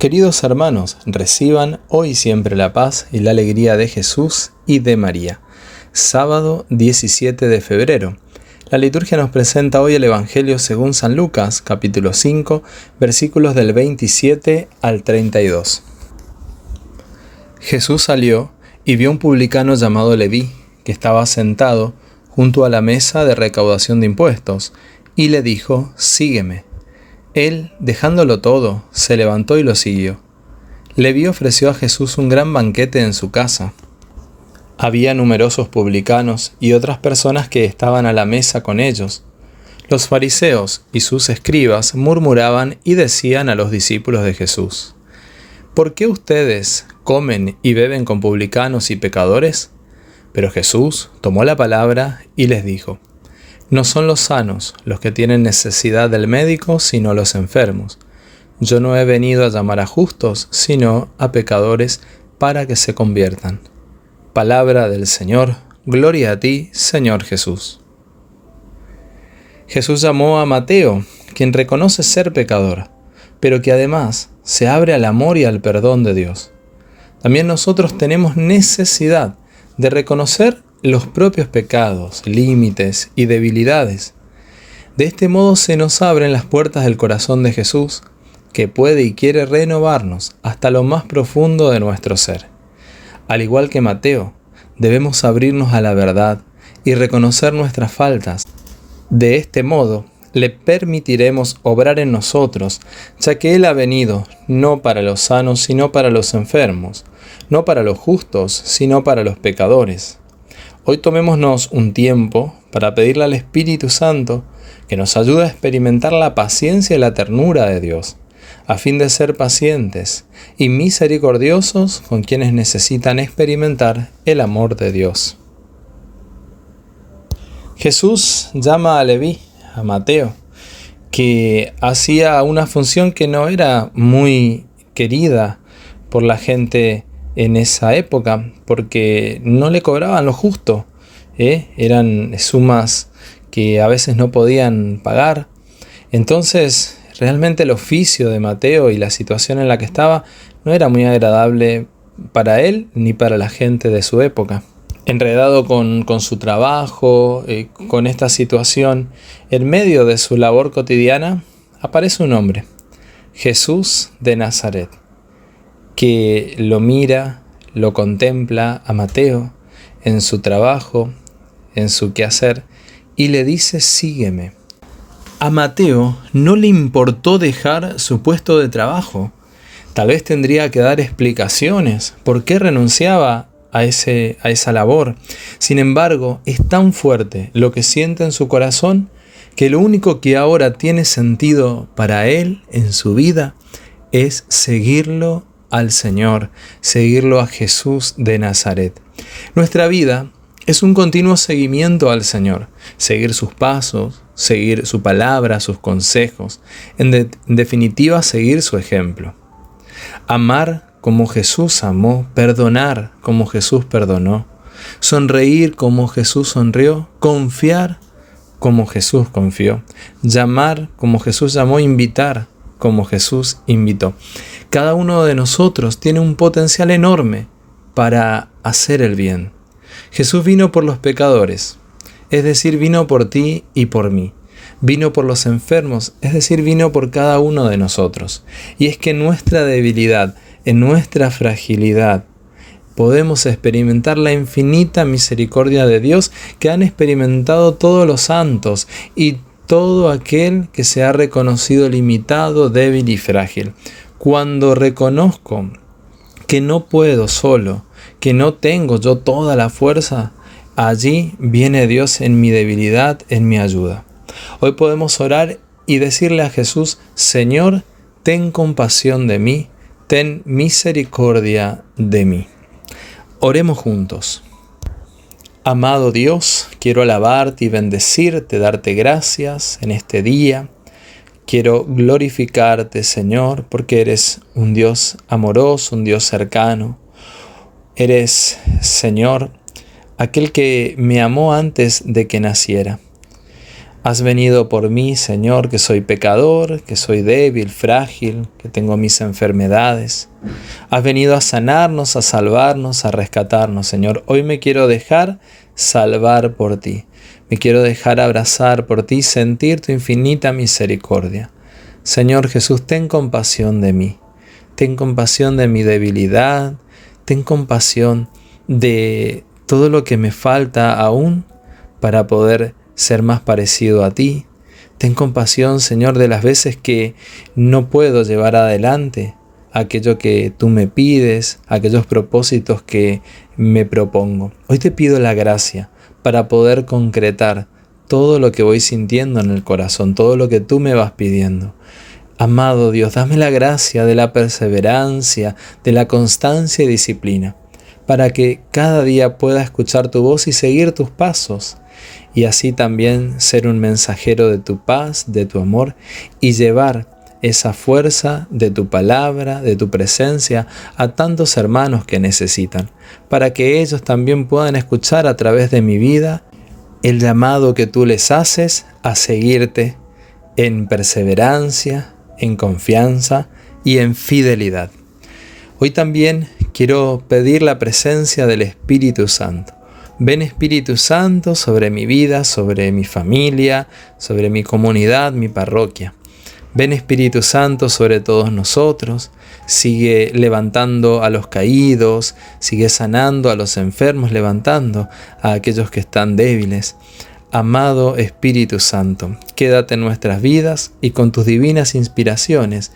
Queridos hermanos, reciban hoy siempre la paz y la alegría de Jesús y de María. Sábado 17 de febrero. La liturgia nos presenta hoy el Evangelio según San Lucas, capítulo 5, versículos del 27 al 32. Jesús salió y vio un publicano llamado Leví, que estaba sentado junto a la mesa de recaudación de impuestos, y le dijo, Sígueme. Él, dejándolo todo, se levantó y lo siguió. Leví ofreció a Jesús un gran banquete en su casa. Había numerosos publicanos y otras personas que estaban a la mesa con ellos. Los fariseos y sus escribas murmuraban y decían a los discípulos de Jesús, ¿Por qué ustedes comen y beben con publicanos y pecadores? Pero Jesús tomó la palabra y les dijo, no son los sanos los que tienen necesidad del médico, sino los enfermos. Yo no he venido a llamar a justos, sino a pecadores para que se conviertan. Palabra del Señor, gloria a ti, Señor Jesús. Jesús llamó a Mateo, quien reconoce ser pecador, pero que además se abre al amor y al perdón de Dios. También nosotros tenemos necesidad de reconocer los propios pecados, límites y debilidades. De este modo se nos abren las puertas del corazón de Jesús, que puede y quiere renovarnos hasta lo más profundo de nuestro ser. Al igual que Mateo, debemos abrirnos a la verdad y reconocer nuestras faltas. De este modo, le permitiremos obrar en nosotros, ya que Él ha venido no para los sanos, sino para los enfermos, no para los justos, sino para los pecadores. Hoy tomémonos un tiempo para pedirle al Espíritu Santo que nos ayude a experimentar la paciencia y la ternura de Dios, a fin de ser pacientes y misericordiosos con quienes necesitan experimentar el amor de Dios. Jesús llama a Leví, a Mateo, que hacía una función que no era muy querida por la gente en esa época, porque no le cobraban lo justo, ¿eh? eran sumas que a veces no podían pagar. Entonces, realmente el oficio de Mateo y la situación en la que estaba no era muy agradable para él ni para la gente de su época. Enredado con, su trabajo, eh, con esta situación, en medio de su labor cotidiana, aparece un hombre, Jesús de Nazaret que lo mira, lo contempla a Mateo en su trabajo, en su quehacer, y le dice, sígueme. A Mateo no le importó dejar su puesto de trabajo. Tal vez tendría que dar explicaciones por qué renunciaba a, ese, a esa labor. Sin embargo, es tan fuerte lo que siente en su corazón que lo único que ahora tiene sentido para él en su vida es seguirlo al Señor, seguirlo a Jesús de Nazaret. Nuestra vida es un continuo seguimiento al Señor, seguir sus pasos, seguir su palabra, sus consejos, en, definitiva seguir su ejemplo. Amar como Jesús amó, perdonar como Jesús perdonó, sonreír como Jesús sonrió, confiar como Jesús confió, llamar como Jesús llamó, invitar como Jesús invitó. Cada uno de nosotros tiene un potencial enorme para hacer el bien. Jesús vino por los pecadores, es decir, vino por ti y por mí. Vino por los enfermos, es decir, vino por cada uno de nosotros. Y es que en nuestra debilidad, en nuestra fragilidad, podemos experimentar la infinita misericordia de Dios que han experimentado todos los santos y todo aquel que se ha reconocido limitado, débil y frágil. Cuando reconozco que no puedo solo, que no tengo yo toda la fuerza, allí viene Dios en mi debilidad, en mi ayuda. Hoy podemos orar y decirle a Jesús, Señor, ten compasión de mí, ten misericordia de mí. Oremos juntos. Amado Dios, quiero alabarte y bendecirte, darte gracias en este día. Quiero glorificarte, Señor, porque eres un Dios amoroso, un Dios cercano. Eres, Señor, aquel que me amó antes de que naciera. Has venido por mí, Señor, que soy pecador, que soy débil, frágil, que tengo mis enfermedades. Has venido a sanarnos, a salvarnos, a rescatarnos, Señor. Hoy me quiero dejar salvar por ti. Me quiero dejar abrazar por ti, sentir tu infinita misericordia. Señor Jesús, ten compasión de mí. Ten compasión de mi debilidad. Ten compasión de todo lo que me falta aún para poder ser más parecido a ti. Ten compasión, Señor, de las veces que no puedo llevar adelante aquello que tú me pides, aquellos propósitos que me propongo. Hoy te pido la gracia para poder concretar todo lo que voy sintiendo en el corazón, todo lo que tú me vas pidiendo. Amado Dios, dame la gracia de la perseverancia, de la constancia y disciplina, para que cada día pueda escuchar tu voz y seguir tus pasos y así también ser un mensajero de tu paz, de tu amor y llevar esa fuerza de tu palabra, de tu presencia a tantos hermanos que necesitan, para que ellos también puedan escuchar a través de mi vida el llamado que tú les haces a seguirte en perseverancia, en confianza y en fidelidad. Hoy también quiero pedir la presencia del Espíritu Santo Ven Espíritu Santo sobre mi vida, sobre mi familia, sobre mi comunidad, mi parroquia. Ven Espíritu Santo sobre todos nosotros. Sigue levantando a los caídos, sigue sanando a los enfermos, levantando a aquellos que están débiles. Amado Espíritu Santo, quédate en nuestras vidas y con tus divinas inspiraciones,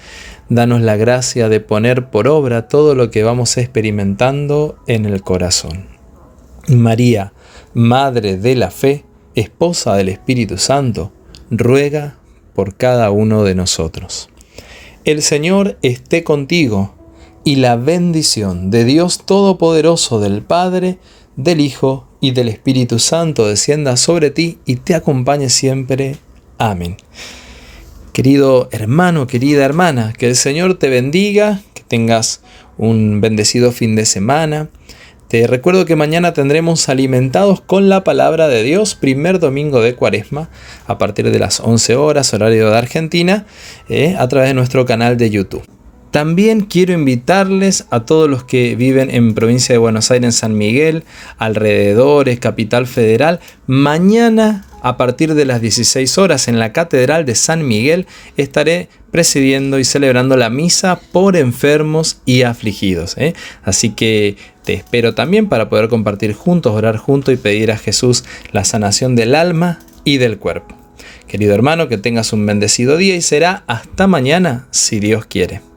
danos la gracia de poner por obra todo lo que vamos experimentando en el corazón. María, Madre de la Fe, Esposa del Espíritu Santo, ruega por cada uno de nosotros. El Señor esté contigo y la bendición de Dios Todopoderoso del Padre, del Hijo y del Espíritu Santo descienda sobre ti y te acompañe siempre. Amén. Querido hermano, querida hermana, que el Señor te bendiga, que tengas un bendecido fin de semana te recuerdo que mañana tendremos Alimentados con la Palabra de Dios, primer domingo de Cuaresma, a partir de las 11 horas, horario de Argentina, eh, a través de nuestro canal de YouTube. También quiero invitarles a todos los que viven en provincia de Buenos Aires, San Miguel, alrededores, capital federal. Mañana, a partir de las 16 horas, en la Catedral de San Miguel, estaré presidiendo y celebrando la misa por enfermos y afligidos. ¿eh? Así que te espero también para poder compartir juntos, orar juntos y pedir a Jesús la sanación del alma y del cuerpo. Querido hermano, que tengas un bendecido día y será hasta mañana si Dios quiere.